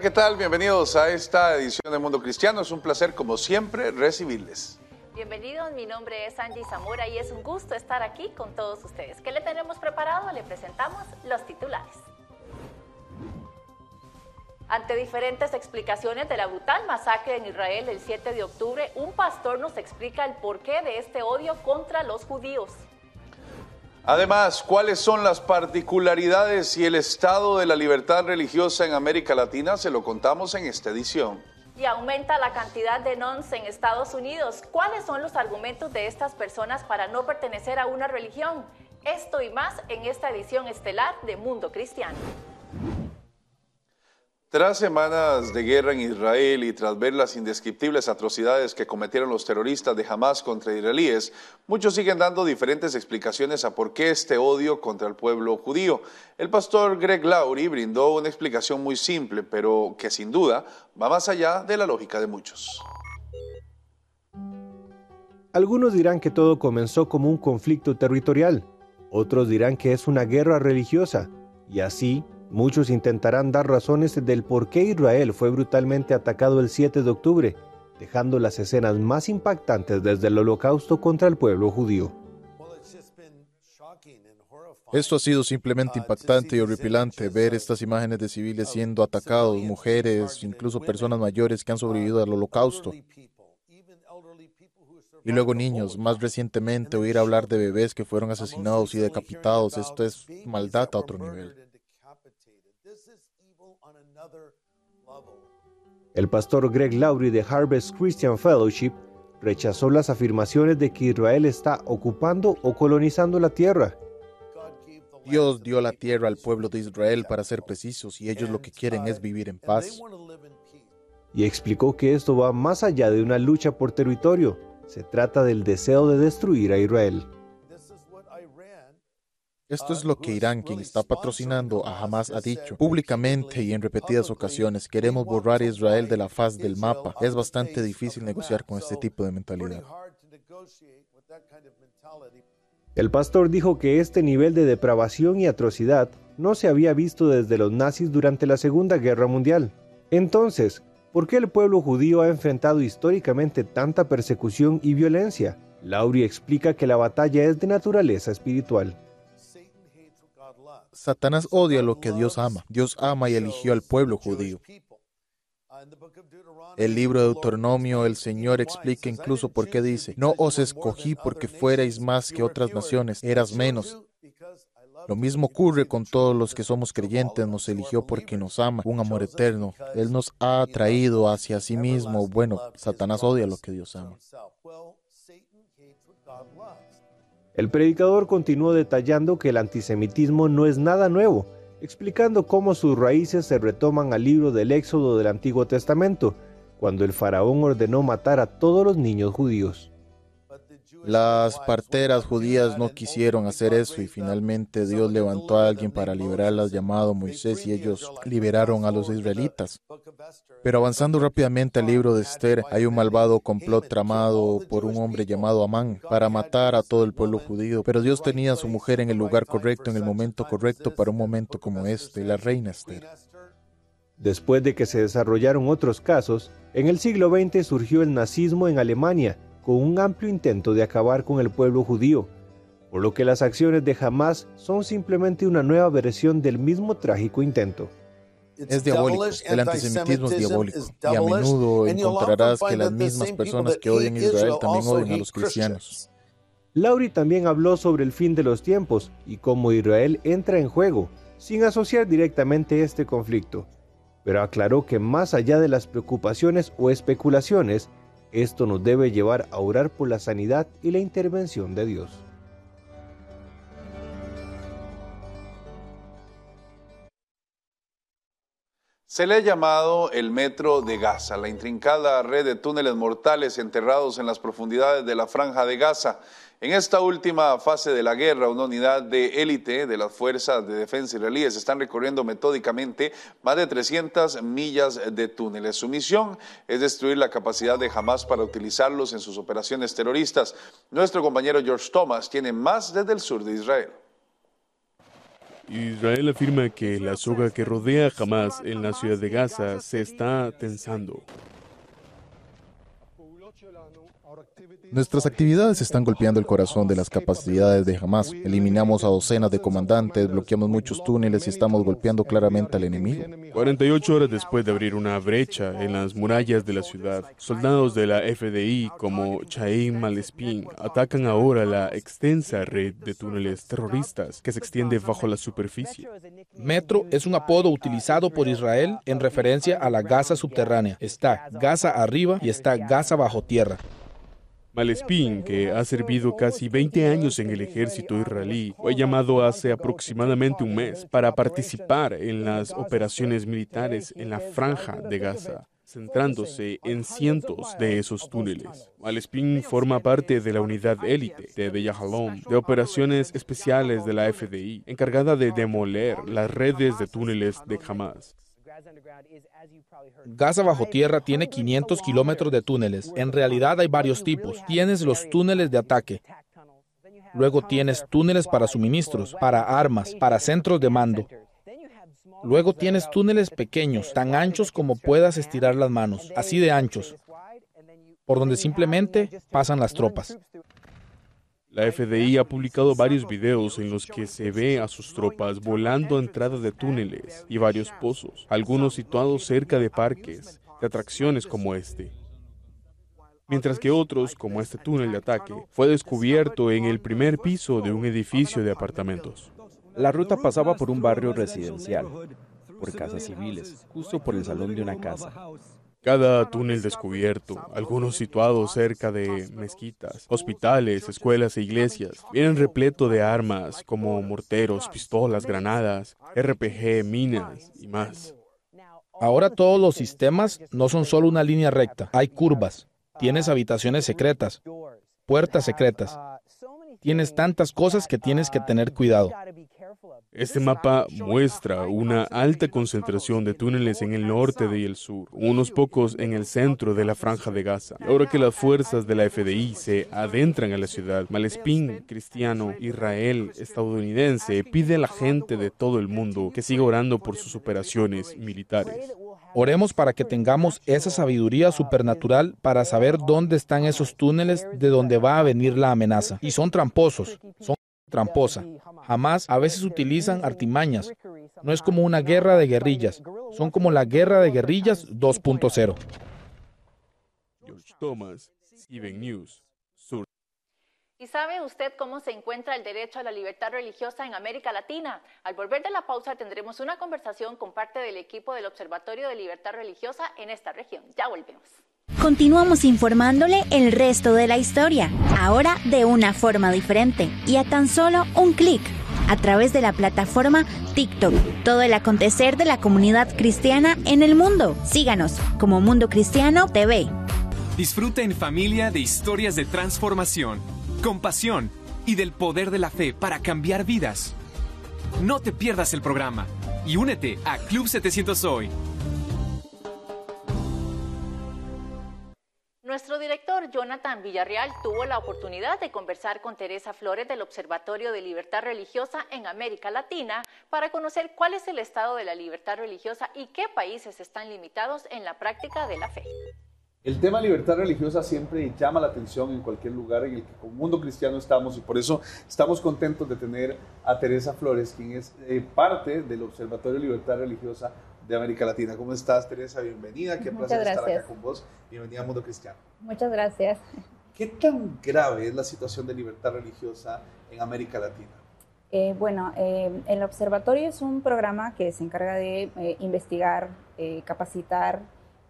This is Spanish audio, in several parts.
¿qué tal? Bienvenidos a esta edición de Mundo Cristiano. Es un placer, como siempre, recibirles. Bienvenidos, mi nombre es Angie Zamora y es un gusto estar aquí con todos ustedes. ¿Qué le tenemos preparado? Le presentamos los titulares. Ante diferentes explicaciones de la brutal masacre en Israel el 7 de octubre, un pastor nos explica el porqué de este odio contra los judíos. Además, ¿cuáles son las particularidades y el estado de la libertad religiosa en América Latina? Se lo contamos en esta edición. Y aumenta la cantidad de nons en Estados Unidos. ¿Cuáles son los argumentos de estas personas para no pertenecer a una religión? Esto y más en esta edición estelar de Mundo Cristiano. Tras semanas de guerra en Israel y tras ver las indescriptibles atrocidades que cometieron los terroristas de Hamas contra israelíes, muchos siguen dando diferentes explicaciones a por qué este odio contra el pueblo judío. El pastor Greg Laurie brindó una explicación muy simple, pero que sin duda va más allá de la lógica de muchos. Algunos dirán que todo comenzó como un conflicto territorial, otros dirán que es una guerra religiosa, y así Muchos intentarán dar razones del por qué Israel fue brutalmente atacado el 7 de octubre, dejando las escenas más impactantes desde el holocausto contra el pueblo judío. Esto ha sido simplemente impactante y horripilante ver estas imágenes de civiles siendo atacados, mujeres, incluso personas mayores que han sobrevivido al holocausto. Y luego niños, más recientemente oír hablar de bebés que fueron asesinados y decapitados, esto es maldad a otro nivel. El pastor Greg Laurie de Harvest Christian Fellowship rechazó las afirmaciones de que Israel está ocupando o colonizando la tierra. Dios dio la tierra al pueblo de Israel para ser precisos y ellos lo que quieren es vivir en paz. Y explicó que esto va más allá de una lucha por territorio, se trata del deseo de destruir a Israel. Esto es lo que Irán, quien está patrocinando a Hamas, ha dicho públicamente y en repetidas ocasiones. Queremos borrar a Israel de la faz del mapa. Es bastante difícil negociar con este tipo de mentalidad. El pastor dijo que este nivel de depravación y atrocidad no se había visto desde los nazis durante la Segunda Guerra Mundial. Entonces, ¿por qué el pueblo judío ha enfrentado históricamente tanta persecución y violencia? Laurie explica que la batalla es de naturaleza espiritual. Satanás odia lo que Dios ama. Dios ama y eligió al pueblo judío. El libro de Deuteronomio, el Señor explica incluso por qué dice, no os escogí porque fuerais más que otras naciones, eras menos. Lo mismo ocurre con todos los que somos creyentes, nos eligió porque nos ama, un amor eterno. Él nos ha atraído hacia sí mismo. Bueno, Satanás odia lo que Dios ama. El predicador continuó detallando que el antisemitismo no es nada nuevo, explicando cómo sus raíces se retoman al libro del Éxodo del Antiguo Testamento, cuando el faraón ordenó matar a todos los niños judíos. Las parteras judías no quisieron hacer eso y finalmente Dios levantó a alguien para liberarlas llamado Moisés y ellos liberaron a los israelitas. Pero avanzando rápidamente al libro de Esther, hay un malvado complot tramado por un hombre llamado Amán para matar a todo el pueblo judío, pero Dios tenía a su mujer en el lugar correcto, en el momento correcto para un momento como este, la reina Esther. Después de que se desarrollaron otros casos, en el siglo XX surgió el nazismo en Alemania, con un amplio intento de acabar con el pueblo judío, por lo que las acciones de Hamas son simplemente una nueva versión del mismo trágico intento. Es diabólico, el antisemitismo es diabólico, y a menudo encontrarás que las mismas personas que odian a Israel también odian a los cristianos. Laurie también habló sobre el fin de los tiempos y cómo Israel entra en juego, sin asociar directamente este conflicto, pero aclaró que más allá de las preocupaciones o especulaciones, Esto nos debe llevar a orar por la sanidad y la intervención de Dios. Se le ha llamado el Metro de Gaza, la intrincada red de túneles mortales enterrados en las profundidades de la franja de Gaza. En esta última fase de la guerra, una unidad de élite de las fuerzas de defensa israelíes están recorriendo metódicamente más de 300 millas de túneles. Su misión es destruir la capacidad de Hamas para utilizarlos en sus operaciones terroristas. Nuestro compañero George Thomas tiene más desde el sur de Israel. Israel afirma que la soga que rodea a Hamas en la ciudad de Gaza se está tensando. Nuestras actividades están golpeando el corazón de las capacidades de Hamas. Eliminamos a docenas de comandantes, bloqueamos muchos túneles y estamos golpeando claramente al enemigo. 48 horas después de abrir una brecha en las murallas de la ciudad, soldados de la FDI como Chaim Malespin atacan ahora la extensa red de túneles terroristas que se extiende bajo la superficie. Metro es un apodo utilizado por Israel en referencia a la Gaza subterránea. Está Gaza arriba y está Gaza bajo tierra. Malespín, que ha servido casi 20 años en el ejército israelí, fue llamado hace aproximadamente un mes para participar en las operaciones militares en la franja de Gaza centrándose en cientos de esos túneles. Malespín forma parte de la unidad élite de Bellahalom de operaciones especiales de la FDI, encargada de demoler las redes de túneles de Hamas. Gaza bajo tierra tiene 500 kilómetros de túneles. En realidad hay varios tipos. Tienes los túneles de ataque. Luego tienes túneles para suministros, para armas, para centros de mando. Luego tienes túneles pequeños, tan anchos como puedas estirar las manos, así de anchos, por donde simplemente pasan las tropas. La FDI ha publicado varios videos en los que se ve a sus tropas volando a entrada de túneles y varios pozos, algunos situados cerca de parques de atracciones como este. Mientras que otros, como este túnel de ataque, fue descubierto en el primer piso de un edificio de apartamentos. La ruta pasaba por un barrio residencial, por casas civiles, justo por el salón de una casa. Cada túnel descubierto, algunos situados cerca de mezquitas, hospitales, escuelas e iglesias, vienen repleto de armas como morteros, pistolas, granadas, RPG, minas y más. Ahora todos los sistemas no son solo una línea recta, hay curvas, tienes habitaciones secretas, puertas secretas, tienes tantas cosas que tienes que tener cuidado. Este mapa muestra una alta concentración de túneles en el norte y el sur, unos pocos en el centro de la franja de Gaza. Ahora que las fuerzas de la FDI se adentran a la ciudad, Malespín, cristiano, Israel, estadounidense, pide a la gente de todo el mundo que siga orando por sus operaciones militares. Oremos para que tengamos esa sabiduría supernatural para saber dónde están esos túneles de donde va a venir la amenaza. Y son tramposos, tramposa. Jamás a veces utilizan artimañas. No es como una guerra de guerrillas. Son como la guerra de guerrillas 2.0. George Thomas, News, Sur. ¿Y sabe usted cómo se encuentra el derecho a la libertad religiosa en América Latina? Al volver de la pausa tendremos una conversación con parte del equipo del Observatorio de Libertad Religiosa en esta región. Ya volvemos. Continuamos informándole el resto de la historia, ahora de una forma diferente y a tan solo un clic, a través de la plataforma TikTok. Todo el acontecer de la comunidad cristiana en el mundo. Síganos como Mundo Cristiano TV. Disfruta en familia de historias de transformación, compasión y del poder de la fe para cambiar vidas. No te pierdas el programa y únete a Club 700 Hoy Jonathan Villarreal tuvo la oportunidad de conversar con Teresa Flores del Observatorio de Libertad Religiosa en América Latina para conocer cuál es el estado de la libertad religiosa y qué países están limitados en la práctica de la fe. El tema libertad religiosa siempre llama la atención en cualquier lugar en el que como mundo cristiano estamos y por eso estamos contentos de tener a Teresa Flores, quien es eh, parte del Observatorio de Libertad Religiosa de América Latina. ¿Cómo estás, Teresa? Bienvenida. Qué placer estar acá con vos. Bienvenida a Mundo Cristiano. Muchas gracias. ¿Qué tan grave es la situación de libertad religiosa en América Latina? Eh, bueno, eh, el observatorio es un programa que se encarga de eh, investigar, capacitar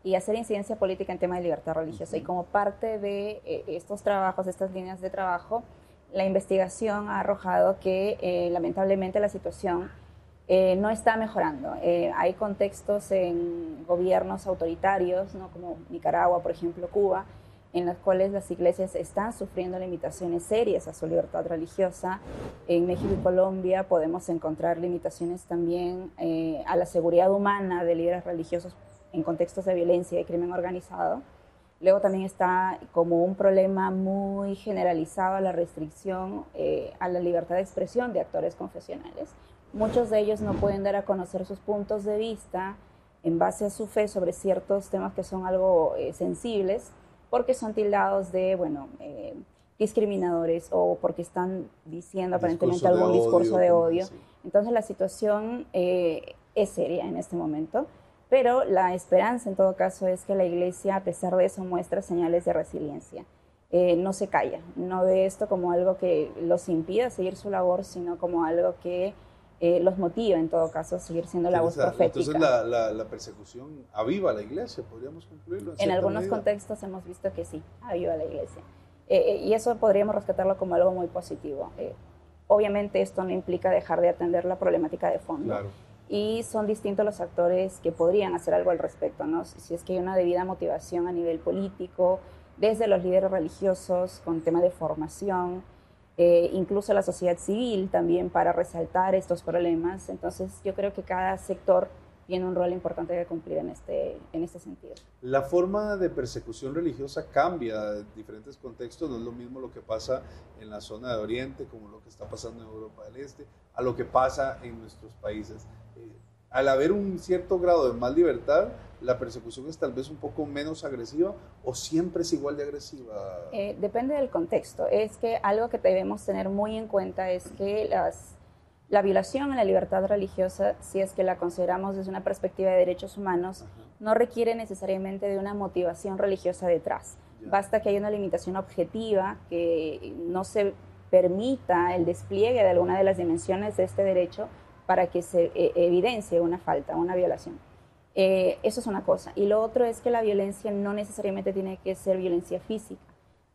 y hacer incidencia política en tema de libertad religiosa. Y como parte de eh, estos trabajos, estas líneas de trabajo, la investigación ha arrojado que eh, lamentablemente la situación eh, no está mejorando. hay contextos en gobiernos autoritarios, ¿no? como Nicaragua, por ejemplo, Cuba, en los cuales las iglesias están sufriendo limitaciones serias a su libertad religiosa. En México y Colombia podemos encontrar limitaciones también a la seguridad humana de líderes religiosos en contextos de violencia y crimen organizado. Luego también está como un problema muy generalizado la restricción eh, a la libertad de expresión de actores confesionales. Muchos de ellos no pueden dar a conocer sus puntos de vista en base a su fe sobre ciertos temas que son algo eh, sensibles porque son tildados de, bueno, eh, discriminadores o porque están diciendo aparentemente algún discurso de odio. Entonces la situación es seria en este momento. Pero la esperanza en todo caso es que la iglesia, a pesar de eso, muestra señales de resiliencia. Eh, no se calla, no ve esto como algo que los impida seguir su labor, sino como algo que eh, los motiva en todo caso a seguir siendo la voz profética. Entonces la, la, persecución aviva la iglesia, podríamos concluirlo. En, algunos contextos hemos visto que sí, aviva la iglesia. Eh, y eso podríamos rescatarlo como algo muy positivo. obviamente esto no implica dejar de atender la problemática de fondo. Claro y son distintos los actores que podrían hacer algo al respecto, ¿no? Si es que hay una debida motivación a nivel político, desde los líderes religiosos con tema de formación, eh, incluso la sociedad civil también para resaltar estos problemas. Entonces yo creo que cada sector tiene un rol importante que cumplir en este, en este sentido. La forma de persecución religiosa cambia en diferentes contextos, no es lo mismo lo que pasa en la zona de Oriente como lo que está pasando en Europa del Este, a lo que pasa en nuestros países al haber un cierto grado de más libertad, la persecución es tal vez un poco menos agresiva o siempre es igual de agresiva? Eh, depende del contexto. Es que algo que debemos tener muy en cuenta es que las, la violación a la libertad religiosa, si es que la consideramos desde una perspectiva de derechos humanos, no requiere necesariamente de una motivación religiosa detrás. Basta que haya una limitación objetiva, que no se permita el despliegue de alguna de las dimensiones de este derecho para que se eh, evidencie una falta, una violación. Eh, eso es una cosa. Y lo otro es que la violencia no necesariamente tiene que ser violencia física.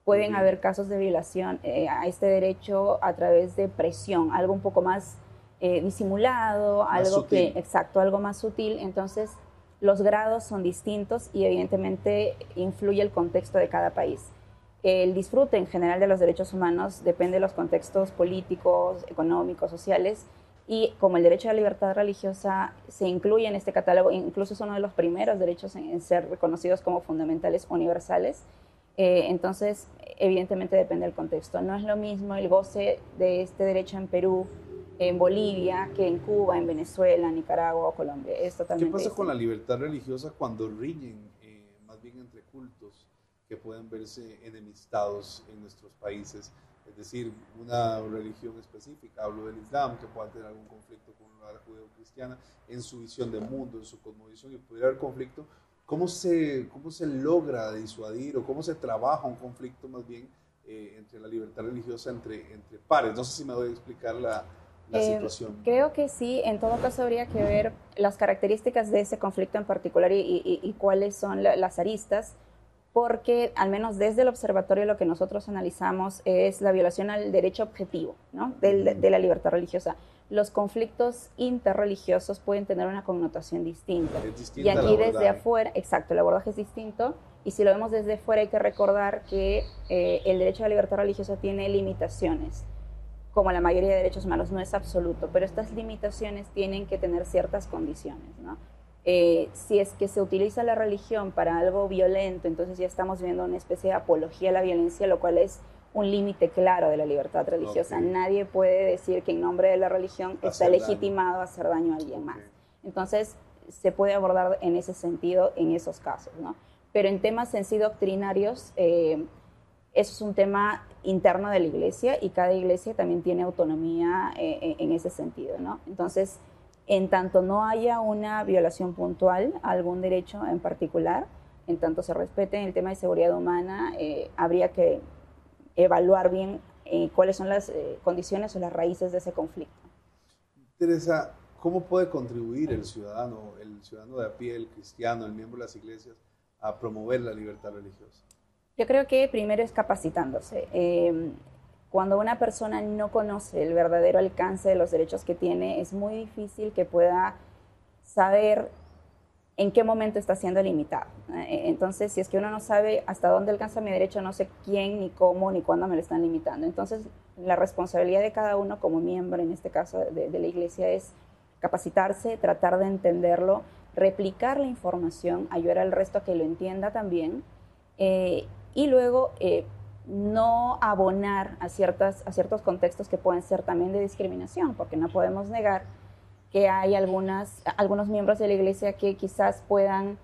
Pueden haber casos de violación eh, a este derecho a través de presión, algo un poco más disimulado, algo que, exacto, algo más sutil. Entonces, los grados son distintos y evidentemente influye el contexto de cada país. El disfrute en general de los derechos humanos depende de los contextos políticos, económicos, sociales y como el derecho a la libertad religiosa se incluye en este catálogo, incluso es uno de los primeros derechos en, ser reconocidos como fundamentales universales, eh, entonces evidentemente depende del contexto. No es lo mismo el goce de este derecho en Perú, en Bolivia, que en Cuba, en Venezuela, Nicaragua o Colombia. Es ¿Qué pasa con la libertad religiosa cuando riñen eh, más bien entre cultos que pueden verse enemistados en nuestros países? Es decir, una religión específica, hablo del Islam, que pueda tener algún conflicto con la judeo-cristiana en su visión del mundo, en su cosmovisión, y pudiera haber conflicto, ¿cómo se, cómo se logra disuadir o cómo se trabaja un conflicto más bien eh, entre la libertad religiosa entre, entre pares? No sé si me doy a explicar la, la eh, situación. Creo que sí, en todo caso habría que ver las características de ese conflicto en particular y, y, cuáles son las aristas porque al menos desde el observatorio lo que nosotros analizamos es la violación al derecho objetivo ¿no? de, la libertad religiosa. Los conflictos interreligiosos pueden tener una connotación distinta. y aquí desde afuera, exacto, el abordaje es distinto. Y si lo vemos desde fuera hay que recordar que eh, el derecho a la libertad religiosa tiene limitaciones. Como la mayoría de derechos humanos no es absoluto, pero estas limitaciones tienen que tener ciertas condiciones. ¿no? Eh, si es que se utiliza la religión para algo violento, entonces ya estamos viendo una especie de apología a la violencia, lo cual es un límite claro de la libertad religiosa. Nadie puede decir que en nombre de la religión está legitimado hacer daño a alguien más. Entonces, se puede abordar en ese sentido en esos casos, ¿no? Pero en temas en sí doctrinarios, eh, eso es un tema interno de la iglesia y cada iglesia también tiene autonomía eh, en ese sentido, ¿no? Entonces, en tanto no haya una violación puntual a algún derecho en particular, en tanto se respete el tema de seguridad humana, eh, habría que evaluar bien eh, cuáles son las eh, condiciones o las raíces de ese conflicto. Teresa, ¿cómo puede contribuir el ciudadano, el ciudadano de a pie, el cristiano, el miembro de las iglesias, a promover la libertad religiosa? Yo creo que primero es capacitándose. Eh, cuando una persona no conoce el verdadero alcance de los derechos que tiene, es muy difícil que pueda saber en qué momento está siendo limitado. Eh, entonces, si es que uno no sabe hasta dónde alcanza mi derecho, no sé quién, ni cómo, ni cuándo me lo están limitando. Entonces, la responsabilidad de cada uno como miembro, en este caso de, la iglesia, es capacitarse, tratar de entenderlo, replicar la información, ayudar al resto a que lo entienda también, eh, y luego eh, no abonar a, ciertas, a ciertos contextos que pueden ser también de discriminación, porque no podemos negar que hay algunas, algunos miembros de la iglesia que quizás puedan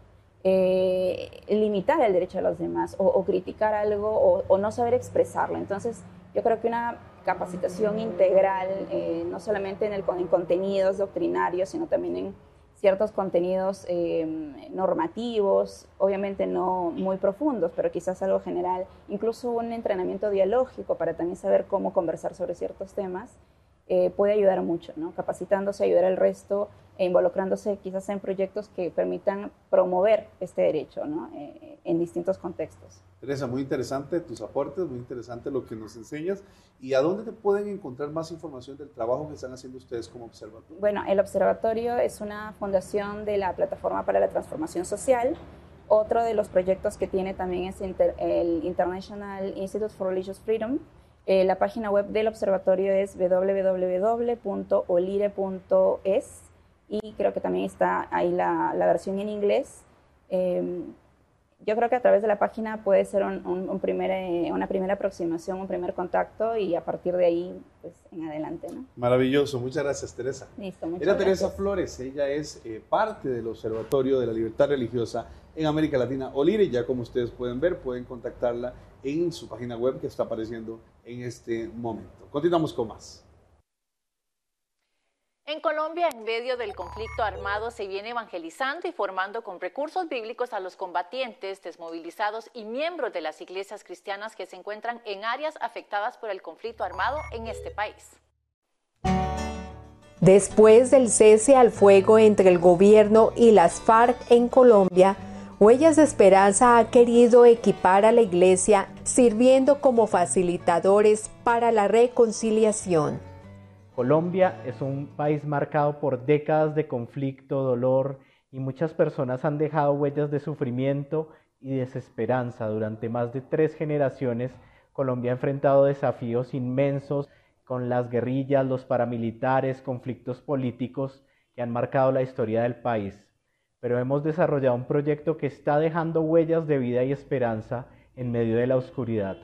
eh, limitar el derecho de los demás o, criticar algo o, no saber expresarlo. Entonces, yo creo que una capacitación integral, eh, no solamente en, el, en contenidos doctrinarios, sino también en ciertos contenidos eh, normativos, obviamente no muy profundos, pero quizás algo general, incluso un entrenamiento dialógico para también saber cómo conversar sobre ciertos temas, eh, puede ayudar mucho, ¿no? capacitándose, ayudar al resto e involucrándose quizás en proyectos que permitan promover este derecho ¿no? Eh, en distintos contextos. Teresa, muy interesante tus aportes, muy interesante lo que nos enseñas. ¿Y a dónde te pueden encontrar más información del trabajo que están haciendo ustedes como observatorio? Bueno, el observatorio es una fundación de la Plataforma para la Transformación Social. Otro de los proyectos que tiene también es el International Institute for Religious Freedom, eh, la página web del observatorio es www.olire.es y creo que también está ahí la, versión en inglés. Em, yo creo que a través de la página puede ser un, primer, eh, una primera aproximación, un primer contacto y a partir de ahí, pues en adelante. ¿no? Maravilloso, muchas gracias Teresa. Listo, muchas Era Teresa Flores, ella es eh, parte del Observatorio de la Libertad Religiosa en América Latina, Olire, ya como ustedes pueden ver, pueden contactarla en su página web que está apareciendo en este momento. Continuamos con más. En Colombia, en medio del conflicto armado, se viene evangelizando y formando con recursos bíblicos a los combatientes, desmovilizados y miembros de las iglesias cristianas que se encuentran en áreas afectadas por el conflicto armado en este país. Después del cese al fuego entre el gobierno y las FARC en Colombia, Huellas de Esperanza ha querido equipar a la Iglesia sirviendo como facilitadores para la reconciliación. Colombia es un país marcado por décadas de conflicto, dolor y muchas personas han dejado huellas de sufrimiento y desesperanza. Durante más de tres generaciones, Colombia ha enfrentado desafíos inmensos con las guerrillas, los paramilitares, conflictos políticos que han marcado la historia del país pero hemos desarrollado un proyecto que está dejando huellas de vida y esperanza en medio de la oscuridad.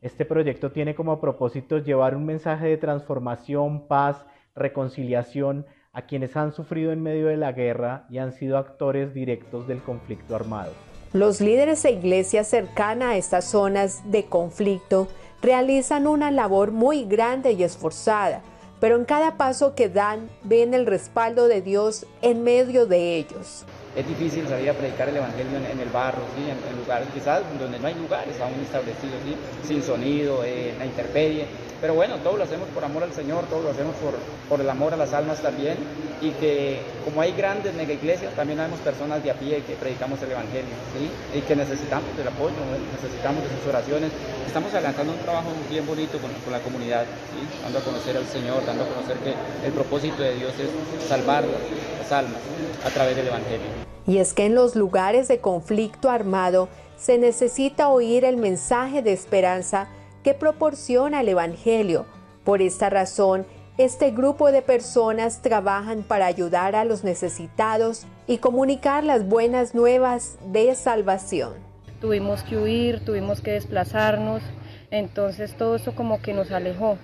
Este proyecto tiene como propósito llevar un mensaje de transformación, paz, reconciliación a quienes han sufrido en medio de la guerra y han sido actores directos del conflicto armado. Los líderes de iglesias cercanas a estas zonas de conflicto realizan una labor muy grande y esforzada, pero en cada paso que dan ven el respaldo de Dios en medio de ellos es difícil salir a predicar el Evangelio en, el barro, ¿sí? en, lugares quizás donde no hay lugares aún establecidos, ¿sí? sin sonido, en la intemperie. Pero bueno, todo lo hacemos por amor al Señor, todo lo hacemos por, por el amor a las almas también. Y que como hay grandes mega iglesias, también hay personas de a pie que predicamos el Evangelio ¿sí? y que necesitamos del apoyo, necesitamos de sus oraciones. Estamos adelantando un trabajo bien bonito con, con la comunidad, ¿sí? dando a conocer al Señor, dando a conocer que el propósito de Dios es salvar las almas a través del Evangelio. Y es que en los lugares de conflicto armado se necesita oír el mensaje de esperanza que proporciona el Evangelio. Por esta razón, este grupo de personas trabajan para ayudar a los necesitados y comunicar las buenas nuevas de salvación. Tuvimos que huir, tuvimos que desplazarnos, entonces todo eso como que nos alejó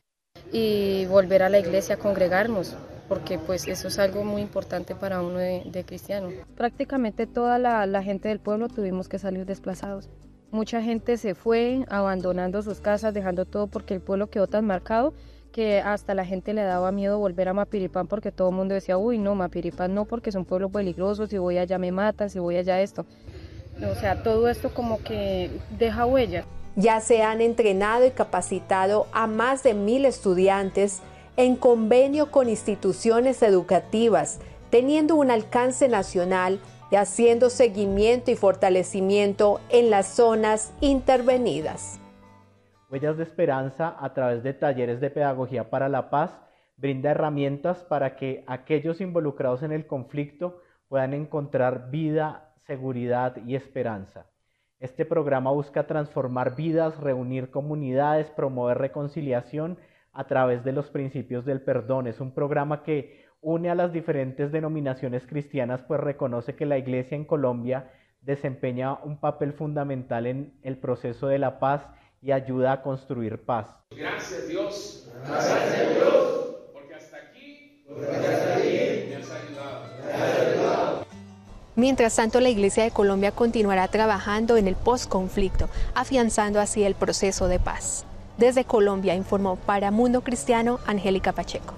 y volver a la iglesia a congregarnos porque pues eso es algo muy importante para uno de, cristiano. Prácticamente toda la, gente del pueblo tuvimos que salir desplazados. Mucha gente se fue abandonando sus casas, dejando todo porque el pueblo quedó tan marcado que hasta la gente le daba miedo volver a Mapiripán porque todo el mundo decía, uy, no, Mapiripán no, porque es un pueblo peligroso, si voy allá me matan, si voy allá esto. O sea, todo esto como que deja huella. Ya se han entrenado y capacitado a más de mil estudiantes en convenio con instituciones educativas, teniendo un alcance nacional y haciendo seguimiento y fortalecimiento en las zonas intervenidas. Huellas de Esperanza, a través de talleres de pedagogía para la paz, brinda herramientas para que aquellos involucrados en el conflicto puedan encontrar vida, seguridad y esperanza. Este programa busca transformar vidas, reunir comunidades, promover reconciliación a través de los principios del perdón. Es un programa que une a las diferentes denominaciones cristianas, pues reconoce que la Iglesia en Colombia desempeña un papel fundamental en el proceso de la paz y ayuda a construir paz. Gracias Dios. Gracias Dios. Porque hasta aquí, porque hasta aquí me has ayudado. Mientras tanto, la Iglesia de Colombia continuará trabajando en el postconflicto, afianzando así el proceso de paz. Desde Colombia informó para Mundo Cristiano Angélica Pacheco.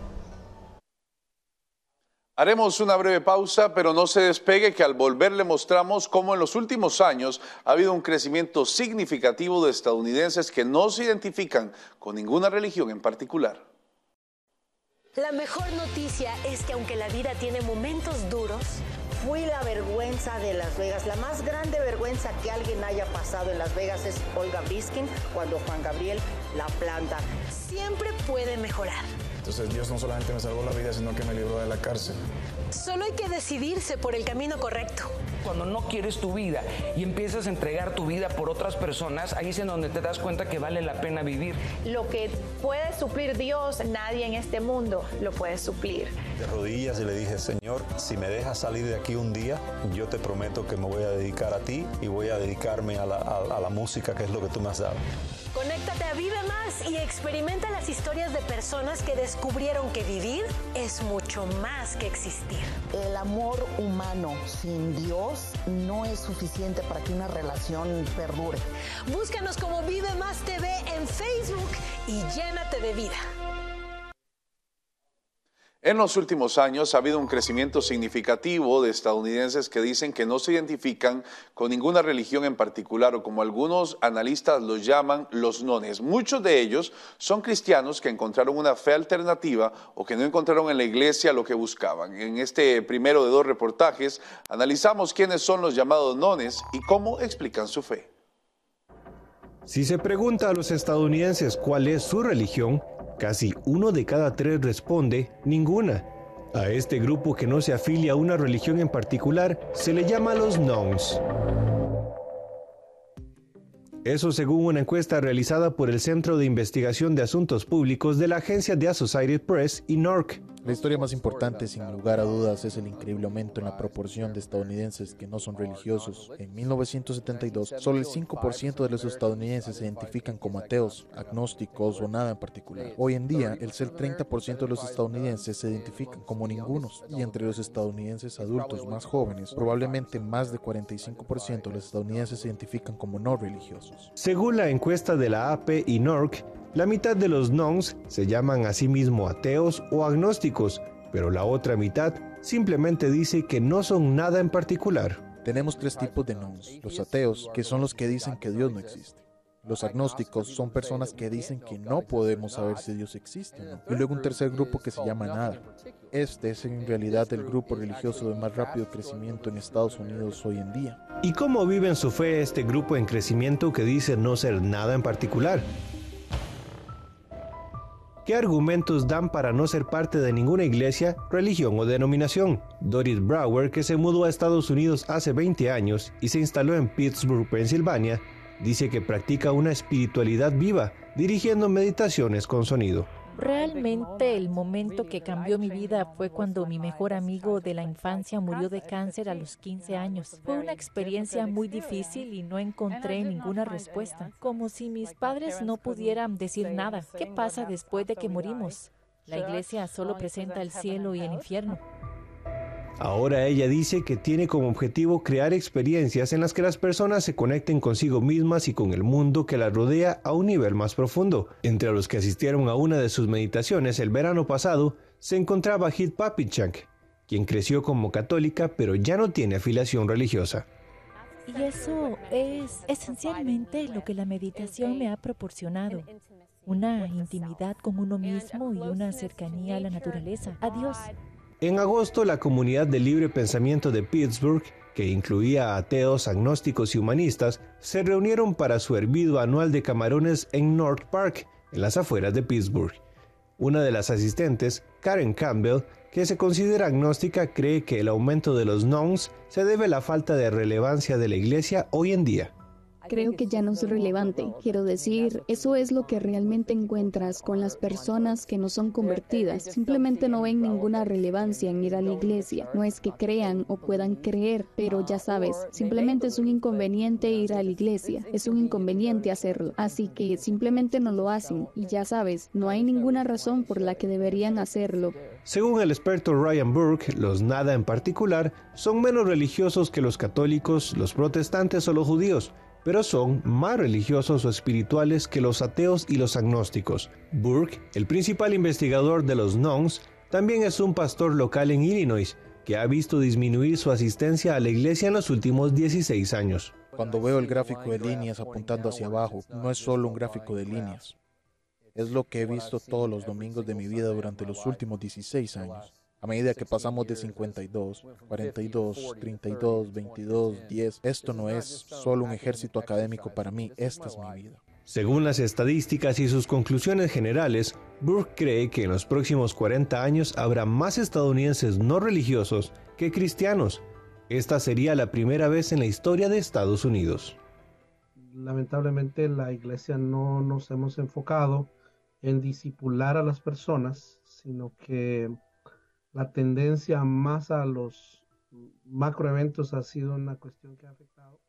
Haremos una breve pausa, pero no se despegue que al volver le mostramos cómo en los últimos años ha habido un crecimiento significativo de estadounidenses que no se identifican con ninguna religión en particular. La mejor noticia es que aunque la vida tiene momentos duros, fui la vergüenza de Las Vegas. La más grande vergüenza que alguien haya pasado en Las Vegas es Olga Briskin cuando Juan Gabriel la planta. Siempre puede mejorar. Entonces Dios no solamente me salvó la vida, sino que me libró de la cárcel. Solo hay que decidirse por el camino correcto. Cuando no quieres tu vida y empiezas a entregar tu vida por otras personas, ahí es en donde te das cuenta que vale la pena vivir. Lo que puede suplir Dios, nadie en este mundo lo puede suplir. De rodillas y le dije, Señor, si me dejas salir de aquí un día, yo te prometo que me voy a dedicar a ti y voy a dedicarme a la, a, a la música, que es lo que tú me has dado. Conéctate a Vive Más y experimenta las historias de personas que descubrieron que vivir es mucho más que existir. El amor humano sin Dios no es suficiente para que una relación perdure. Búscanos como Vive Más TV en Facebook y llénate de vida. En los últimos años ha habido un crecimiento significativo de estadounidenses que dicen que no se identifican con ninguna religión en particular o como algunos analistas los llaman los nones. Muchos de ellos son cristianos que encontraron una fe alternativa o que no encontraron en la iglesia lo que buscaban. En este primero de dos reportajes analizamos quiénes son los llamados nones y cómo explican su fe. Si se pregunta a los estadounidenses cuál es su religión, Casi uno de cada tres responde ninguna. A este grupo que no se afilia a una religión en particular se le llama los nones. Eso según una encuesta realizada por el Centro de Investigación de Asuntos Públicos de la agencia de Associated Press y NORC. La historia más importante, sin lugar a dudas, es el increíble aumento en la proporción de estadounidenses que no son religiosos. En 1972, solo el 5% de los estadounidenses se identifican como ateos, agnósticos o nada en particular. Hoy en día, el ser 30% de los estadounidenses se identifican como ningunos. Y entre los estadounidenses adultos más jóvenes, probablemente más de 45% de los estadounidenses se identifican como no religiosos. Según la encuesta de la AP y NORC, la mitad de los nones se llaman a sí mismo ateos o agnósticos, pero la otra mitad simplemente dice que no son nada en particular. Tenemos tres tipos de nones. Los ateos, que son los que dicen que Dios no existe. Los agnósticos son personas que dicen que no podemos saber si Dios existe o no. Y luego un tercer grupo que se llama nada. Este es en realidad el grupo religioso de más rápido crecimiento en Estados Unidos hoy en día. ¿Y cómo vive en su fe este grupo en crecimiento que dice no ser nada en particular? ¿Qué argumentos dan para no ser parte de ninguna iglesia, religión o denominación? Doris Brower, que se mudó a Estados Unidos hace 20 años y se instaló en Pittsburgh, Pensilvania, dice que practica una espiritualidad viva, dirigiendo meditaciones con sonido. Realmente el momento que cambió mi vida fue cuando mi mejor amigo de la infancia murió de cáncer a los 15 años. Fue una experiencia muy difícil y no encontré ninguna respuesta, como si mis padres no pudieran decir nada. ¿Qué pasa después de que morimos? La iglesia solo presenta el cielo y el infierno. Ahora ella dice que tiene como objetivo crear experiencias en las que las personas se conecten consigo mismas y con el mundo que las rodea a un nivel más profundo. Entre los que asistieron a una de sus meditaciones el verano pasado se encontraba Hit Papichank, quien creció como católica pero ya no tiene afiliación religiosa. Y eso es esencialmente lo que la meditación me ha proporcionado. Una intimidad con uno mismo y una cercanía a la naturaleza, a Dios. En agosto, la comunidad de libre pensamiento de Pittsburgh, que incluía ateos, agnósticos y humanistas, se reunieron para su hervido anual de camarones en North Park, en las afueras de Pittsburgh. Una de las asistentes, Karen Campbell, que se considera agnóstica, cree que el aumento de los nones se debe a la falta de relevancia de la iglesia hoy en día creo que ya no es relevante. Quiero decir, eso es lo que realmente encuentras con las personas que no son convertidas. Simplemente no ven ninguna relevancia en ir a la iglesia. No es que crean o puedan creer, pero ya sabes, simplemente es un inconveniente ir a la iglesia. Es un inconveniente hacerlo. Así que simplemente no lo hacen. Y ya sabes, no hay ninguna razón por la que deberían hacerlo. Según el experto Ryan Burke, los nada en particular son menos religiosos que los católicos, los protestantes o los judíos pero son más religiosos o espirituales que los ateos y los agnósticos. Burke, el principal investigador de los Nones, también es un pastor local en Illinois, que ha visto disminuir su asistencia a la iglesia en los últimos 16 años. Cuando veo el gráfico de líneas apuntando hacia abajo, no es solo un gráfico de líneas. Es lo que he visto todos los domingos de mi vida durante los últimos 16 años. A medida que pasamos de 52, 42, 32, 22, 10, esto no es solo un ejército académico para mí, esta es mi vida. Según las estadísticas y sus conclusiones generales, Burke cree que en los próximos 40 años habrá más estadounidenses no religiosos que cristianos. Esta sería la primera vez en la historia de Estados Unidos. Lamentablemente la iglesia no nos hemos enfocado en disipular a las personas, sino que la tendencia más a los macroeventos ha sido una cuestión que ha afectado.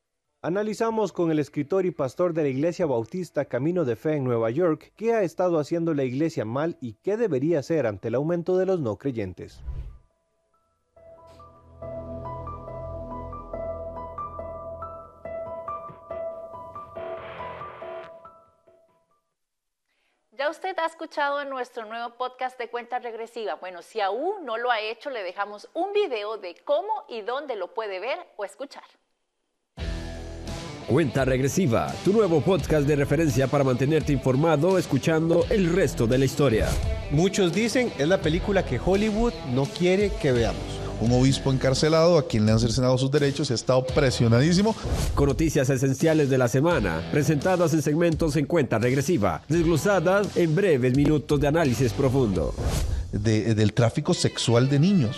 Analizamos con el escritor y pastor de la Iglesia Bautista Camino de Fe en Nueva York qué ha estado haciendo la Iglesia mal y qué debería hacer ante el aumento de los no creyentes. Usted ha escuchado en nuestro nuevo podcast de cuenta regresiva. Bueno, si aún no lo ha hecho, le dejamos un video de cómo y dónde lo puede ver o escuchar. Cuenta regresiva, tu nuevo podcast de referencia para mantenerte informado escuchando el resto de la historia. Muchos dicen es la película que Hollywood no quiere que veamos un obispo encarcelado a quien le han cercenado sus derechos y ha estado presionadísimo. Con noticias esenciales de la semana, presentadas en segmentos en cuenta regresiva, desglosadas en breves minutos de análisis profundo. del tráfico sexual de niños.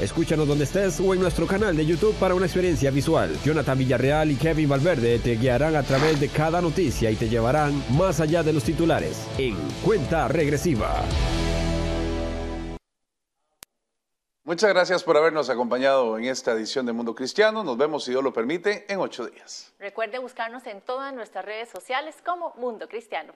Escúchanos donde estés o en nuestro canal de YouTube para una experiencia visual. Jonathan Villarreal y Kevin Valverde te guiarán a través de cada noticia y te llevarán más allá de los titulares en Cuenta Regresiva. Muchas gracias por habernos acompañado en esta edición de Mundo Cristiano. Nos vemos, si Dios lo permite, en ocho días. Recuerde buscarnos en todas nuestras redes sociales como Mundo Cristiano.